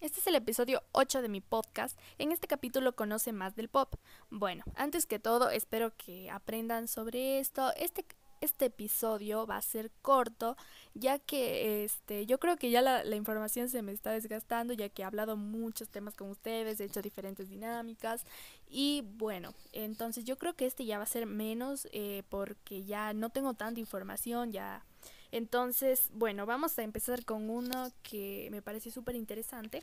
Este es el episodio 8 de mi podcast. En este capítulo conoce más del pop. Bueno, antes que todo, espero que aprendan sobre esto. Este, este episodio va a ser corto, ya que este, yo creo que ya la, información se me está desgastando, ya que he hablado muchos temas con ustedes, he hecho diferentes dinámicas. Y bueno, entonces yo creo que este ya va a ser menos eh, porque ya no tengo tanta información, ya entonces, bueno, vamos a empezar con uno que me parece súper interesante,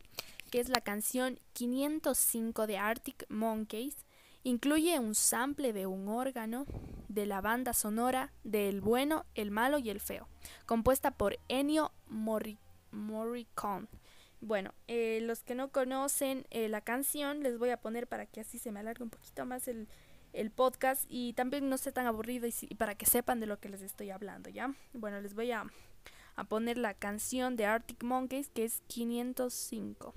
que es la canción 505 de Arctic Monkeys. Incluye un sample de un órgano de la banda sonora de El bueno, el malo y el feo, compuesta por Ennio Morricone. Bueno, eh, los que no conocen eh, la canción, les voy a poner para que así se me alargue un poquito más el, el podcast y también no sea tan aburrido y, para que sepan de lo que les estoy hablando, ¿ya? Bueno, les voy a, a poner la canción de Arctic Monkeys que es 505.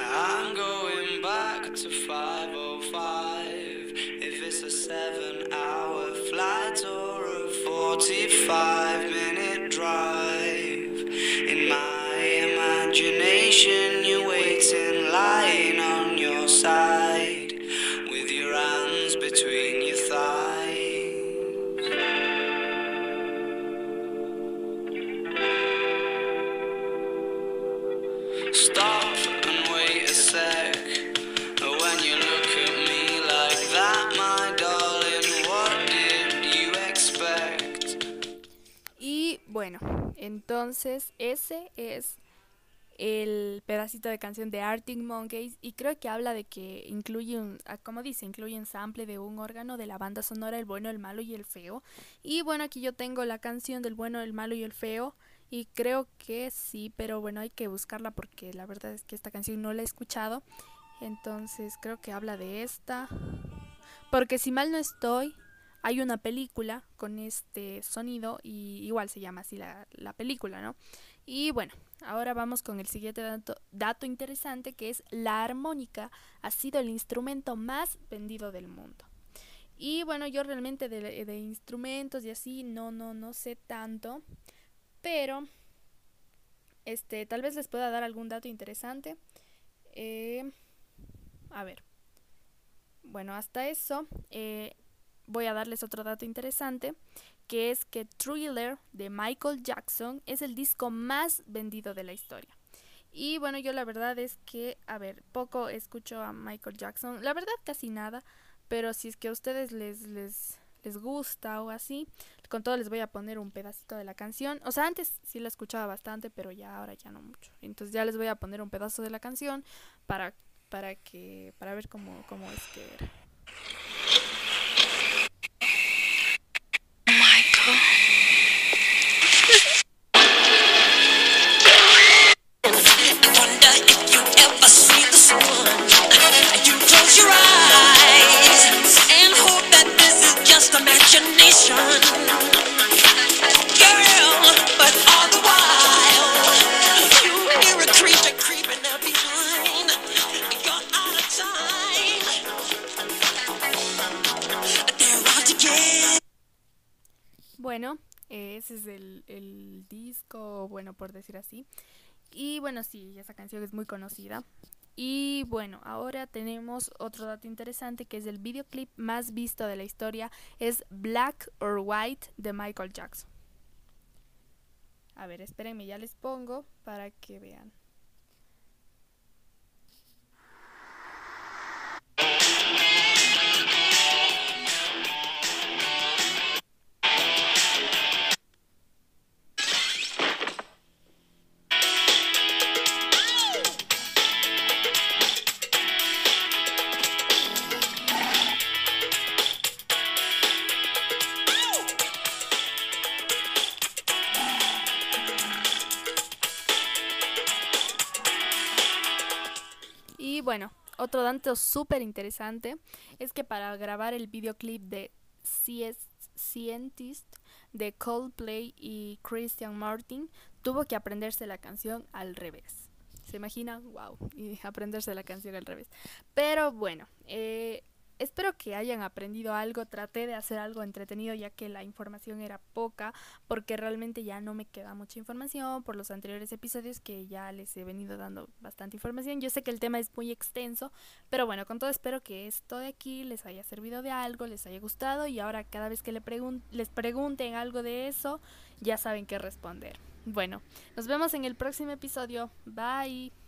I'm going back to 505 if it's a 7 hour flight or a 45 bueno, entonces ese es el pedacito de canción de Arctic Monkeys y creo que habla de que incluye un, ah, como dice, incluye un sample de un órgano de la banda sonora El bueno, el malo y el feo. Y bueno, aquí yo tengo la canción del bueno, el malo y el feo y creo que sí, pero bueno, hay que buscarla porque la verdad es que esta canción no la he escuchado. Entonces creo que habla de esta. Porque si mal no estoy, hay una película con este sonido y igual se llama así la, la película, ¿no? Y bueno, ahora vamos con el siguiente dato, interesante que es la armónica ha sido el instrumento más vendido del mundo. Y bueno, yo realmente de, instrumentos y así no, no, no sé tanto, pero este, tal vez les pueda dar algún dato interesante. Eh, a ver. Bueno, hasta eso eh, voy a darles otro dato interesante que es que Thriller de Michael Jackson es el disco más vendido de la historia. Y bueno, yo la verdad es que, a ver, poco escucho a Michael Jackson, la verdad casi nada, pero si es que a ustedes les, les, les gusta o así, con todo les voy a poner un pedacito de la canción. O sea, antes sí la escuchaba bastante, pero ya ahora ya no mucho. Entonces ya les voy a poner un pedazo de la canción para, para que, para ver cómo, cómo es que era. Bueno, ese es el, disco, bueno, por decir así. Y bueno, sí, esa canción es muy conocida. Y bueno, ahora tenemos otro dato interesante que es el videoclip más visto de la historia, es Black or White de Michael Jackson. A ver, espérenme, ya les pongo para que vean. Bueno, otro dato súper interesante es que para grabar el videoclip de Scientist de Coldplay y Christian Martin tuvo que aprenderse la canción al revés. ¿Se imagina? ¡Wow! Y aprenderse la canción al revés. Pero bueno, eh, espero que hayan aprendido algo. Traté de hacer algo entretenido ya que la información era poca porque realmente ya no me queda mucha información por los anteriores episodios que ya les he venido dando bastante información. Yo sé que el tema es muy extenso, pero bueno, con todo espero que esto de aquí les haya servido de algo, les haya gustado y ahora cada vez que le les pregunten algo de eso, ya saben qué responder. Bueno, nos vemos en el próximo episodio. Bye.